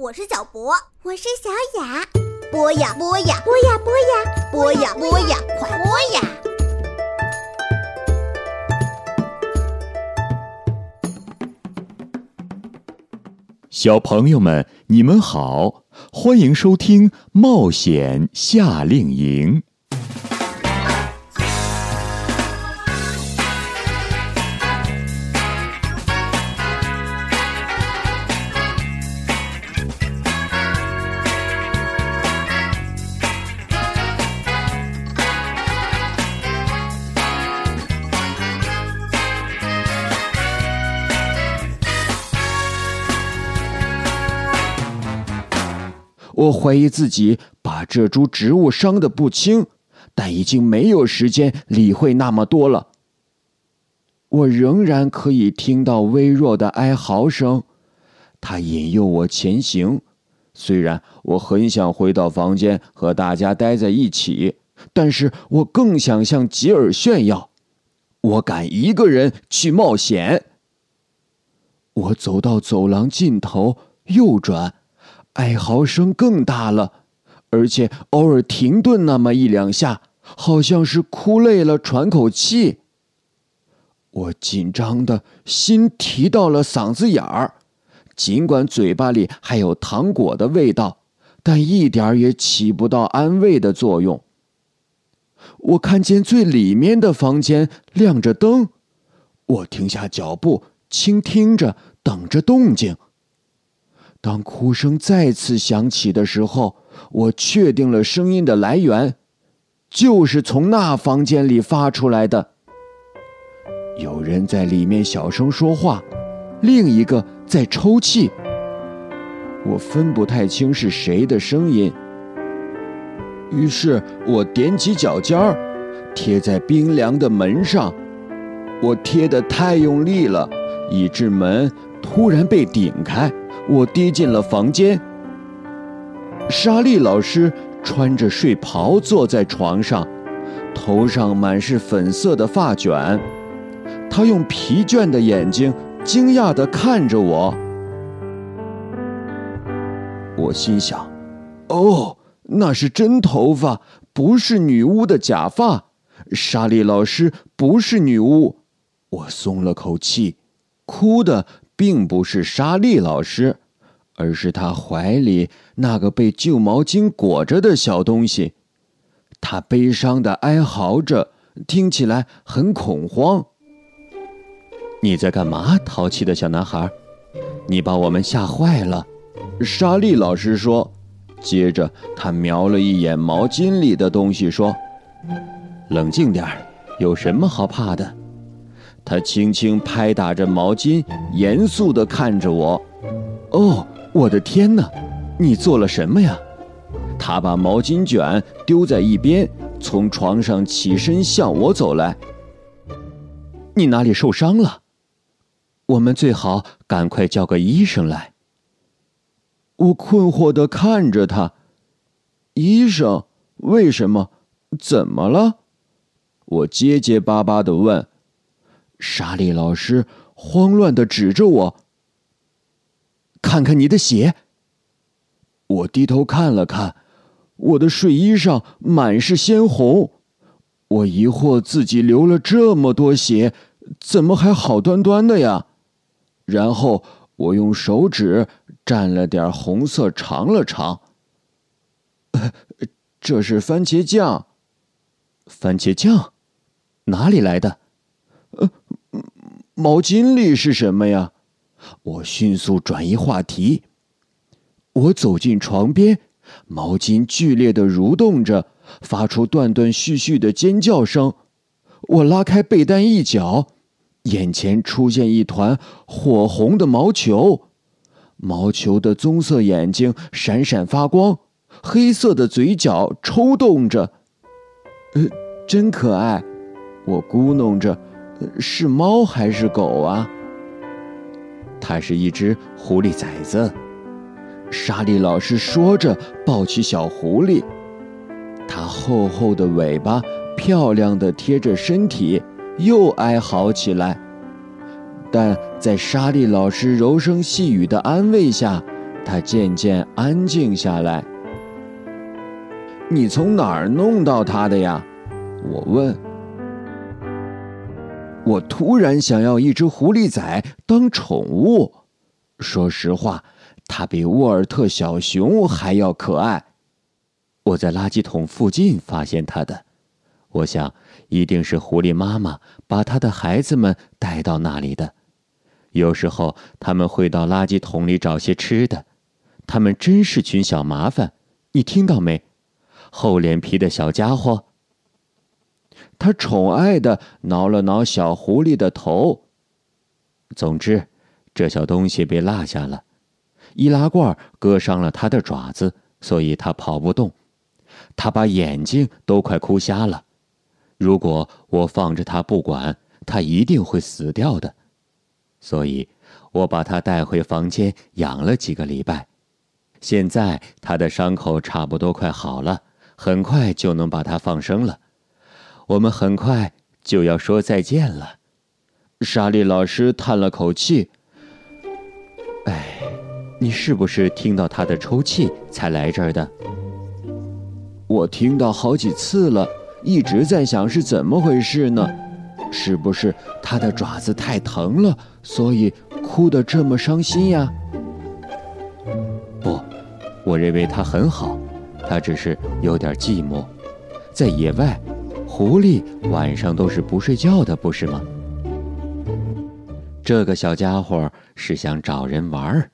我是小博，我是小雅。播呀播呀，播呀播呀，播呀播呀，快播呀！小朋友们，你们好，欢迎收听《冒险夏令营》。我怀疑自己把这株植物伤得不轻，但已经没有时间理会那么多了。我仍然可以听到微弱的哀嚎声，它引诱我前行。虽然我很想回到房间和大家待在一起，但是我更想向吉尔炫耀，我敢一个人去冒险。我走到走廊尽头，右转。哀嚎声更大了，而且偶尔停顿那么一两下，好像是哭累了喘口气。我紧张的心提到了嗓子眼儿，尽管嘴巴里还有糖果的味道，但一点儿也起不到安慰的作用。我看见最里面的房间亮着灯，我停下脚步，倾听着，等着动静。当哭声再次响起的时候，我确定了声音的来源，就是从那房间里发出来的。有人在里面小声说话，另一个在抽泣。我分不太清是谁的声音。于是我踮起脚尖儿，贴在冰凉的门上。我贴得太用力了，以致门突然被顶开。我跌进了房间。莎莉老师穿着睡袍坐在床上，头上满是粉色的发卷。她用疲倦的眼睛惊讶地看着我。我心想：“哦，那是真头发，不是女巫的假发。莎莉老师不是女巫。”我松了口气，哭的。并不是莎莉老师，而是她怀里那个被旧毛巾裹着的小东西。他悲伤的哀嚎着，听起来很恐慌。你在干嘛，淘气的小男孩？你把我们吓坏了。莎莉老师说。接着，他瞄了一眼毛巾里的东西，说：“冷静点儿，有什么好怕的？”他轻轻拍打着毛巾，严肃地看着我。“哦，我的天哪！你做了什么呀？”他把毛巾卷丢在一边，从床上起身向我走来。“你哪里受伤了？我们最好赶快叫个医生来。”我困惑地看着他。“医生？为什么？怎么了？”我结结巴巴地问。莎莉老师慌乱的指着我：“看看你的血。”我低头看了看，我的睡衣上满是鲜红。我疑惑自己流了这么多血，怎么还好端端的呀？然后我用手指蘸了点红色尝了尝，这是番茄酱。番茄酱，哪里来的？呃。毛巾里是什么呀？我迅速转移话题。我走进床边，毛巾剧烈的蠕动着，发出断断续续的尖叫声。我拉开被单一角，眼前出现一团火红的毛球，毛球的棕色眼睛闪闪发光，黑色的嘴角抽动着。呃，真可爱，我咕哝着。是猫还是狗啊？它是一只狐狸崽子。莎莉老师说着，抱起小狐狸。它厚厚的尾巴漂亮的贴着身体，又哀嚎起来。但在莎莉老师柔声细语的安慰下，它渐渐安静下来。你从哪儿弄到它的呀？我问。我突然想要一只狐狸仔当宠物。说实话，它比沃尔特小熊还要可爱。我在垃圾桶附近发现它的，我想一定是狐狸妈妈把它的孩子们带到那里的。有时候他们会到垃圾桶里找些吃的。他们真是群小麻烦，你听到没？厚脸皮的小家伙。他宠爱的挠了挠小狐狸的头。总之，这小东西被落下了，易拉罐割伤了他的爪子，所以他跑不动。他把眼睛都快哭瞎了。如果我放着他不管，他一定会死掉的。所以，我把他带回房间养了几个礼拜。现在他的伤口差不多快好了，很快就能把他放生了。我们很快就要说再见了。莎莉老师叹了口气：“哎，你是不是听到他的抽泣才来这儿的？”我听到好几次了，一直在想是怎么回事呢？是不是他的爪子太疼了，所以哭得这么伤心呀？不，我认为他很好，他只是有点寂寞。在野外，狐狸晚上都是不睡觉的，不是吗？这个小家伙是想找人玩儿。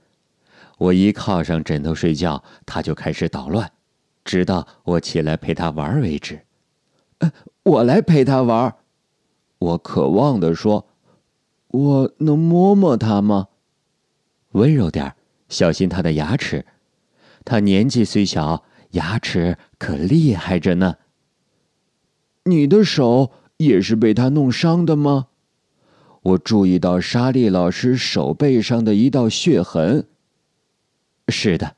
我一靠上枕头睡觉，他就开始捣乱，直到我起来陪他玩为止。呃，我来陪他玩。我渴望地说：“我能摸摸他吗？温柔点小心他的牙齿。他年纪虽小，牙齿可厉害着呢。你的手也是被他弄伤的吗？”我注意到莎莉老师手背上的一道血痕。是的，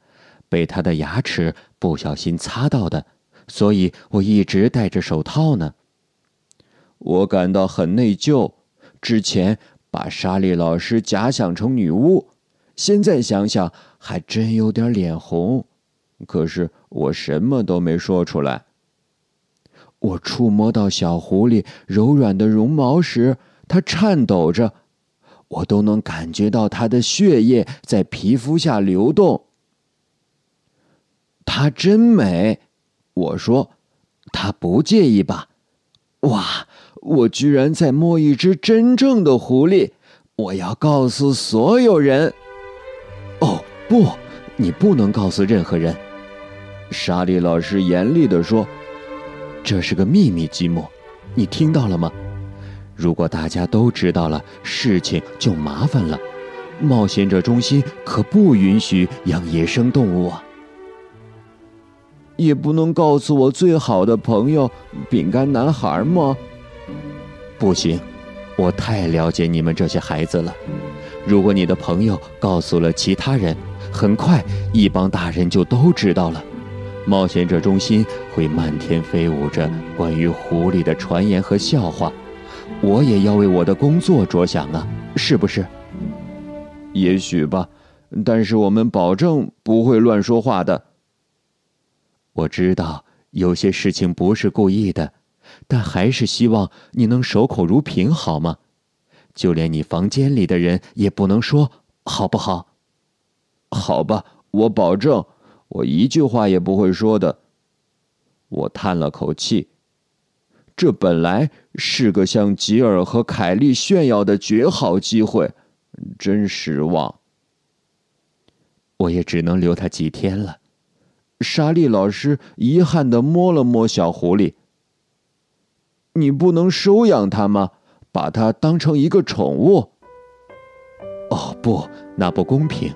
被他的牙齿不小心擦到的，所以我一直戴着手套呢。我感到很内疚，之前把莎莉老师假想成女巫，现在想想还真有点脸红。可是我什么都没说出来。我触摸到小狐狸柔软的绒毛时，它颤抖着，我都能感觉到它的血液在皮肤下流动。它真美，我说，它不介意吧？哇！我居然在摸一只真正的狐狸！我要告诉所有人。哦，不，你不能告诉任何人。莎莉老师严厉地说：“这是个秘密积木，你听到了吗？如果大家都知道了，事情就麻烦了。冒险者中心可不允许养野生动物啊！也不能告诉我最好的朋友饼干男孩吗？”不行，我太了解你们这些孩子了。如果你的朋友告诉了其他人，很快一帮大人就都知道了。冒险者中心会漫天飞舞着关于狐狸的传言和笑话。我也要为我的工作着想啊，是不是？也许吧，但是我们保证不会乱说话的。我知道有些事情不是故意的。但还是希望你能守口如瓶，好吗？就连你房间里的人也不能说，好不好？好吧，我保证，我一句话也不会说的。我叹了口气，这本来是个向吉尔和凯莉炫耀的绝好机会，真失望。我也只能留他几天了。莎莉老师遗憾的摸了摸小狐狸。你不能收养它吗？把它当成一个宠物？哦，不，那不公平。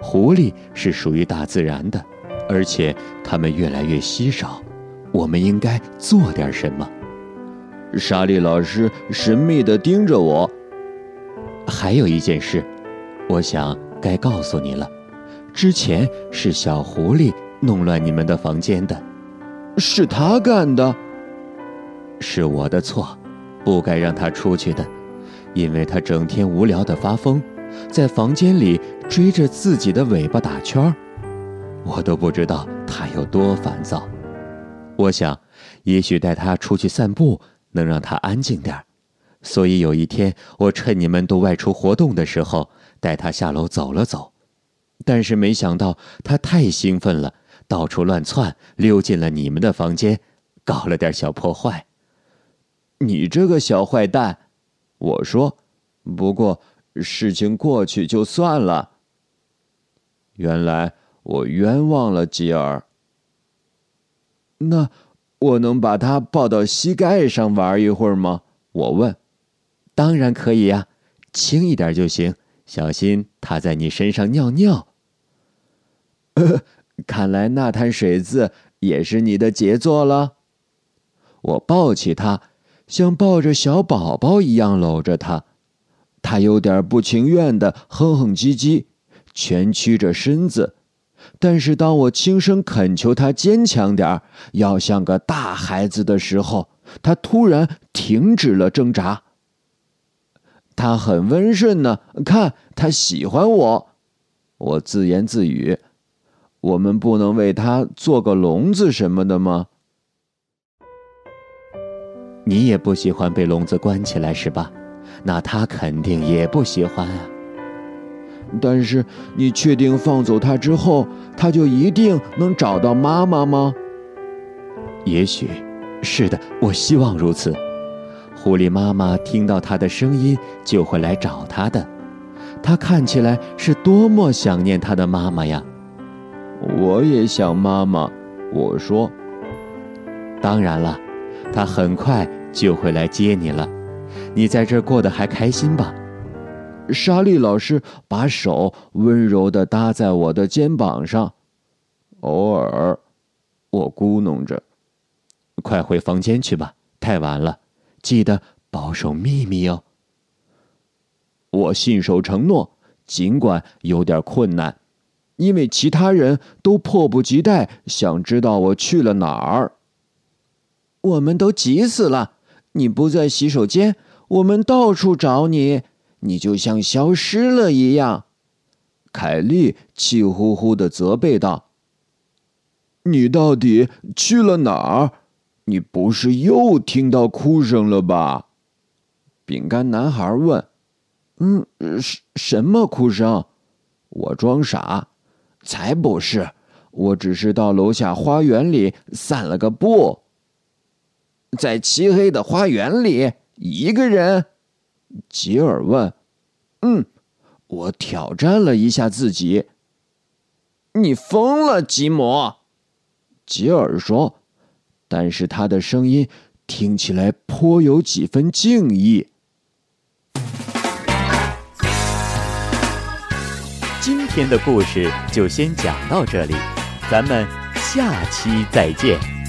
狐狸是属于大自然的，而且它们越来越稀少。我们应该做点什么。莎莉老师神秘地盯着我。还有一件事，我想该告诉你了。之前是小狐狸弄乱你们的房间的，是他干的。是我的错，不该让他出去的，因为他整天无聊的发疯，在房间里追着自己的尾巴打圈儿。我都不知道他有多烦躁。我想，也许带他出去散步能让他安静点儿。所以有一天，我趁你们都外出活动的时候，带他下楼走了走。但是没想到他太兴奋了，到处乱窜，溜进了你们的房间，搞了点小破坏。你这个小坏蛋，我说。不过事情过去就算了。原来我冤枉了吉尔。那我能把他抱到膝盖上玩一会儿吗？我问。当然可以呀，轻一点就行，小心他在你身上尿尿。看来那滩水渍也是你的杰作了。我抱起他，像抱着小宝宝一样搂着他。他有点不情愿的哼哼唧唧，蜷曲着身子。但是当我轻声恳求他坚强点要像个大孩子的时候，他突然停止了挣扎。他很温顺呢，看他喜欢我。我自言自语：“我们不能为他做个笼子什么的吗？”你也不喜欢被笼子关起来是吧？那他肯定也不喜欢啊。但是你确定放走他之后，他就一定能找到妈妈吗？也许，是的，我希望如此。狐狸妈妈听到他的声音就会来找他的。他看起来是多么想念他的妈妈呀！我也想妈妈，我说。当然了，他很快就会来接你了。你在这儿过得还开心吧？莎莉老师把手温柔地搭在我的肩膀上，偶尔，我咕哝着：“快回房间去吧，太晚了，记得保守秘密哦。”我信守承诺，尽管有点困难，因为其他人都迫不及待想知道我去了哪儿。我们都急死了，你不在洗手间。我们到处找你，你就像消失了一样。”凯莉气呼呼的责备道。“你到底去了哪儿？你不是又听到哭声了吧？”饼干男孩问。“嗯，什什么哭声？”我装傻，“才不是，我只是到楼下花园里散了个步。”在漆黑的花园里。一个人，吉尔问：“嗯，我挑战了一下自己。”你疯了，吉姆？吉尔说，但是他的声音听起来颇有几分敬意。今天的故事就先讲到这里，咱们下期再见。